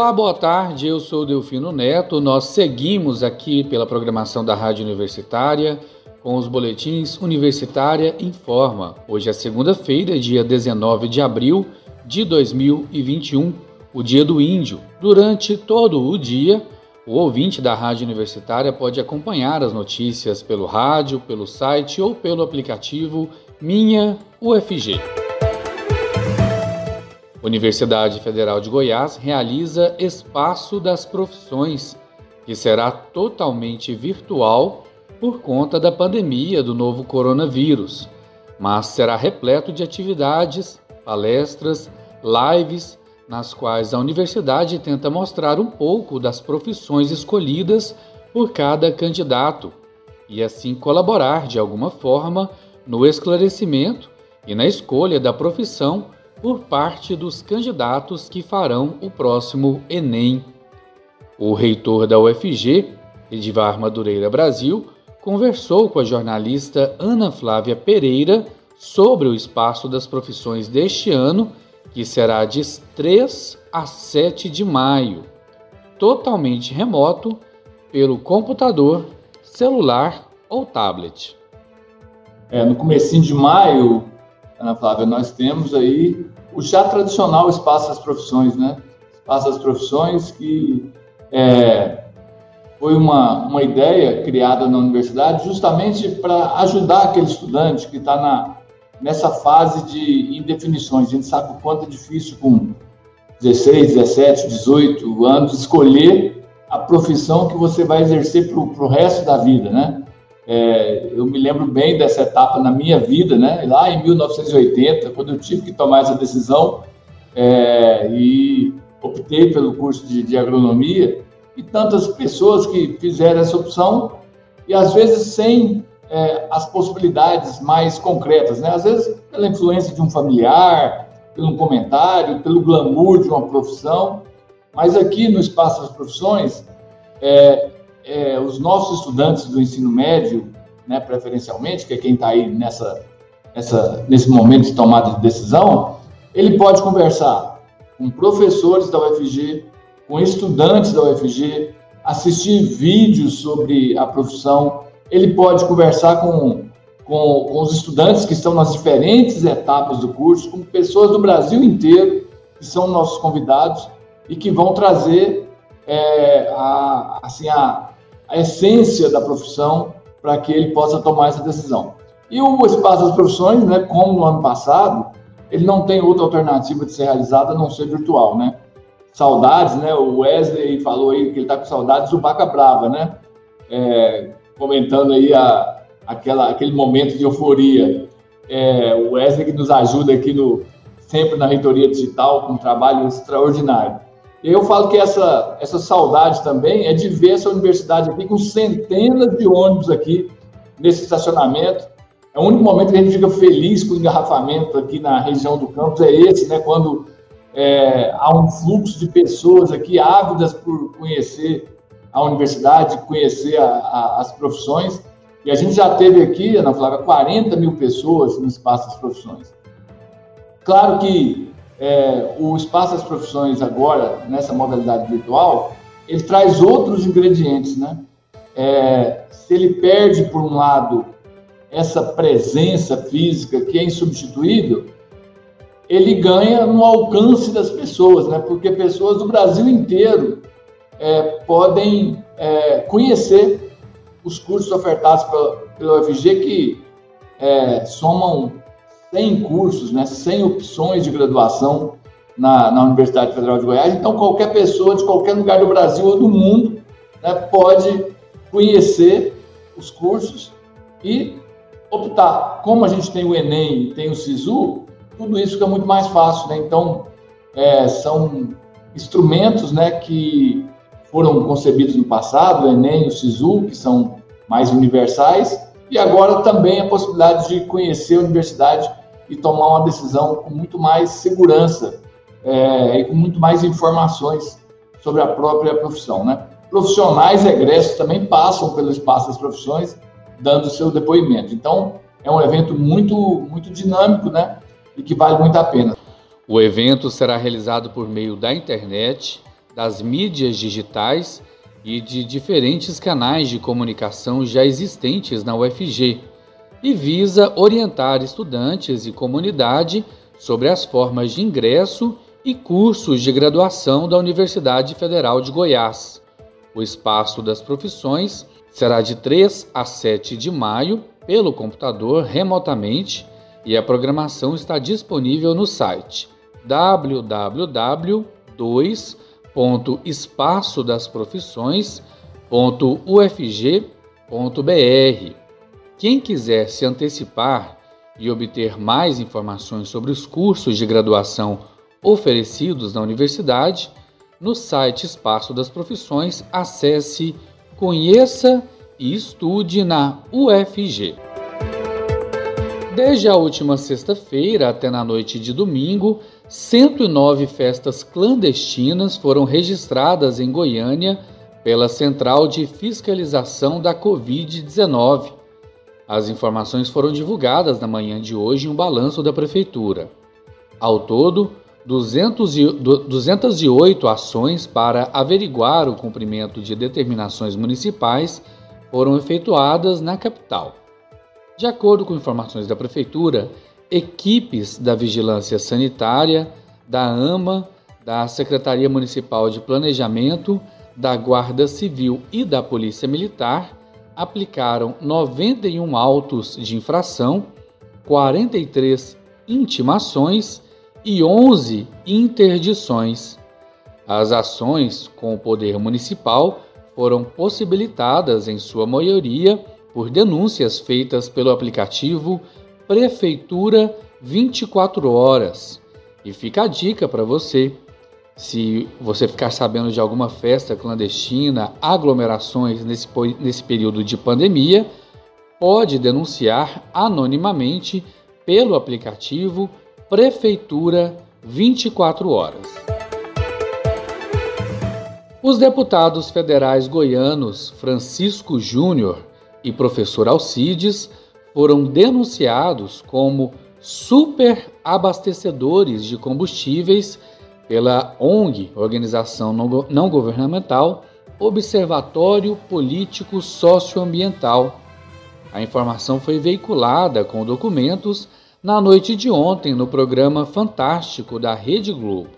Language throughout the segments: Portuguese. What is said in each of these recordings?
Olá, boa tarde. Eu sou Delfino Neto. Nós seguimos aqui pela programação da Rádio Universitária com os boletins Universitária Informa. Hoje é segunda-feira, dia 19 de abril de 2021, o Dia do Índio. Durante todo o dia, o ouvinte da Rádio Universitária pode acompanhar as notícias pelo rádio, pelo site ou pelo aplicativo Minha UFG. Universidade Federal de Goiás realiza Espaço das Profissões, que será totalmente virtual por conta da pandemia do novo coronavírus, mas será repleto de atividades, palestras, lives, nas quais a universidade tenta mostrar um pouco das profissões escolhidas por cada candidato e assim colaborar de alguma forma no esclarecimento e na escolha da profissão por parte dos candidatos que farão o próximo Enem. O reitor da UFG, Edivar Madureira Brasil, conversou com a jornalista Ana Flávia Pereira sobre o espaço das profissões deste ano, que será de 3 a 7 de maio, totalmente remoto pelo computador, celular ou tablet. É, no comecinho de maio, Ana Flávia, nós temos aí o já tradicional Espaço das Profissões, né? Espaço das Profissões que é, foi uma, uma ideia criada na universidade justamente para ajudar aquele estudante que está nessa fase de indefinições. A gente sabe o quanto é difícil com 16, 17, 18 anos escolher a profissão que você vai exercer para o resto da vida, né? É, eu me lembro bem dessa etapa na minha vida, né? Lá em 1980, quando eu tive que tomar essa decisão é, e optei pelo curso de, de, agronomia, e tantas pessoas que fizeram essa opção e às vezes sem é, as possibilidades mais concretas, né? Às vezes pela influência de um familiar, pelo comentário, pelo glamour de uma profissão, mas aqui no Espaço das Profissões, é, é, os nossos estudantes do ensino médio, né, preferencialmente, que é quem está aí nessa, nessa, nesse momento de tomada de decisão, ele pode conversar com professores da UFG, com estudantes da UFG, assistir vídeos sobre a profissão, ele pode conversar com, com, com os estudantes que estão nas diferentes etapas do curso, com pessoas do Brasil inteiro, que são nossos convidados e que vão trazer é, a, assim, a, a essência da profissão para que ele possa tomar essa decisão. E o espaço das profissões, né, como no ano passado, ele não tem outra alternativa de ser realizado a não ser virtual, né? Saudades, né? O Wesley falou aí que ele está com saudades do Baca Brava, né? É, comentando aí a, aquela, aquele momento de euforia. É, o Wesley que nos ajuda aqui no, sempre na reitoria digital com um trabalho extraordinário. Eu falo que essa, essa saudade também é de ver essa universidade aqui com centenas de ônibus aqui nesse estacionamento. É o único momento que a gente fica feliz com o engarrafamento aqui na região do campus, é esse, né? Quando é, há um fluxo de pessoas aqui ávidas por conhecer a universidade, conhecer a, a, as profissões. E a gente já teve aqui, Ana Flávia, 40 mil pessoas no espaço das profissões. Claro que é, o espaço das profissões agora, nessa modalidade virtual, ele traz outros ingredientes, né? É, se ele perde, por um lado, essa presença física que é insubstituível, ele ganha no alcance das pessoas, né? Porque pessoas do Brasil inteiro é, podem é, conhecer os cursos ofertados pela, pela UFG que é, somam 100 cursos, né, 100 opções de graduação na, na Universidade Federal de Goiás. Então, qualquer pessoa de qualquer lugar do Brasil ou do mundo né, pode conhecer os cursos e optar. Como a gente tem o Enem e tem o SISU, tudo isso fica muito mais fácil. Né? Então, é, são instrumentos né, que foram concebidos no passado, o Enem o SISU, que são mais universais, e agora também a possibilidade de conhecer a universidade e tomar uma decisão com muito mais segurança é, e com muito mais informações sobre a própria profissão. Né? Profissionais egressos também passam pelo espaço das profissões, dando seu depoimento. Então, é um evento muito, muito dinâmico né? e que vale muito a pena. O evento será realizado por meio da internet, das mídias digitais e de diferentes canais de comunicação já existentes na UFG e visa orientar estudantes e comunidade sobre as formas de ingresso e cursos de graduação da Universidade Federal de Goiás. O espaço das profissões será de 3 a 7 de maio pelo computador remotamente e a programação está disponível no site www.espaçodasprofissões.ufg.br. Quem quiser se antecipar e obter mais informações sobre os cursos de graduação oferecidos na universidade, no site Espaço das Profissões, acesse Conheça e estude na UFG. Desde a última sexta-feira até na noite de domingo, 109 festas clandestinas foram registradas em Goiânia pela Central de Fiscalização da Covid-19. As informações foram divulgadas na manhã de hoje em um balanço da Prefeitura. Ao todo, 208 ações para averiguar o cumprimento de determinações municipais foram efetuadas na capital. De acordo com informações da Prefeitura, equipes da Vigilância Sanitária, da AMA, da Secretaria Municipal de Planejamento, da Guarda Civil e da Polícia Militar aplicaram 91 autos de infração, 43 intimações e 11 interdições. As ações com o poder municipal foram possibilitadas, em sua maioria, por denúncias feitas pelo aplicativo Prefeitura 24 Horas. E fica a dica para você: se você ficar sabendo de alguma festa clandestina, aglomerações nesse, nesse período de pandemia, pode denunciar anonimamente pelo aplicativo Prefeitura 24 Horas. Os deputados federais goianos Francisco Júnior e professor Alcides foram denunciados como superabastecedores de combustíveis pela ONG, Organização Não Governamental, Observatório Político Socioambiental. A informação foi veiculada com documentos na noite de ontem no programa Fantástico da Rede Globo.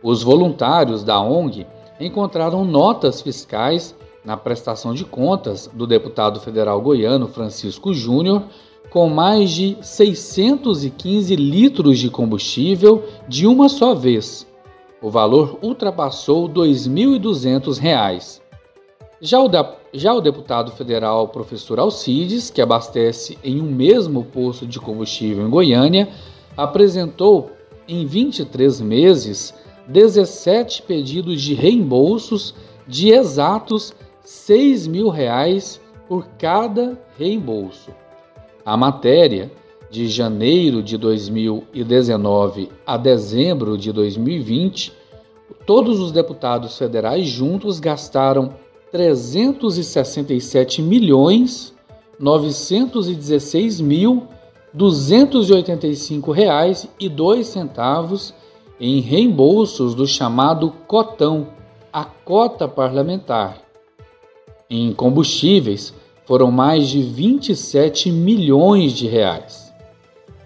Os voluntários da ONG encontraram notas fiscais na prestação de contas do deputado federal goiano Francisco Júnior com mais de 615 litros de combustível de uma só vez. O valor ultrapassou R$ 2.200. Já o, já o deputado federal professor Alcides, que abastece em um mesmo posto de combustível em Goiânia, apresentou em 23 meses 17 pedidos de reembolsos de exatos 6 mil reais por cada reembolso. A matéria, de janeiro de 2019 a dezembro de 2020, todos os deputados federais juntos gastaram 367 milhões 916 mil 285 reais e dois centavos em reembolsos do chamado cotão, a cota parlamentar. Em combustíveis foram mais de 27 milhões de reais.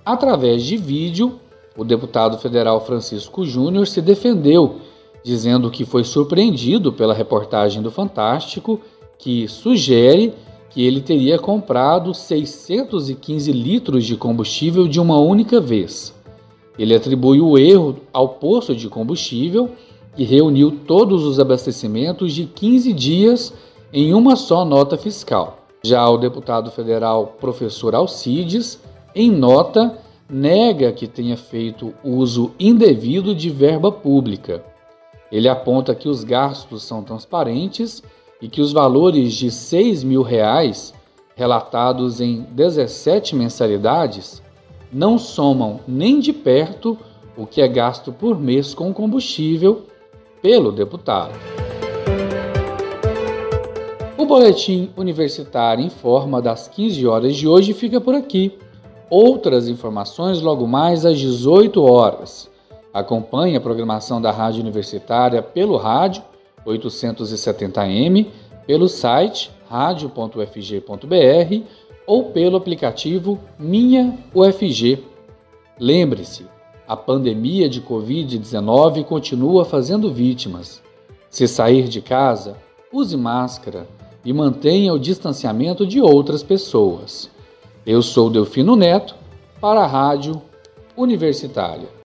Através de vídeo, o deputado federal Francisco Júnior se defendeu dizendo que foi surpreendido pela reportagem do Fantástico, que sugere que ele teria comprado 615 litros de combustível de uma única vez. Ele atribui o erro ao posto de combustível e reuniu todos os abastecimentos de 15 dias em uma só nota fiscal. Já o deputado federal professor Alcides, em nota, nega que tenha feito uso indevido de verba pública. Ele aponta que os gastos são transparentes e que os valores de 6 mil reais, relatados em 17 mensalidades, não somam nem de perto o que é gasto por mês com combustível pelo deputado. O boletim universitário em forma das 15 horas de hoje fica por aqui. Outras informações logo mais às 18 horas. Acompanhe a programação da Rádio Universitária pelo rádio 870m, pelo site radio.ufg.br ou pelo aplicativo Minha UFG. Lembre-se, a pandemia de Covid-19 continua fazendo vítimas. Se sair de casa, use máscara e mantenha o distanciamento de outras pessoas. Eu sou Delfino Neto para a Rádio Universitária.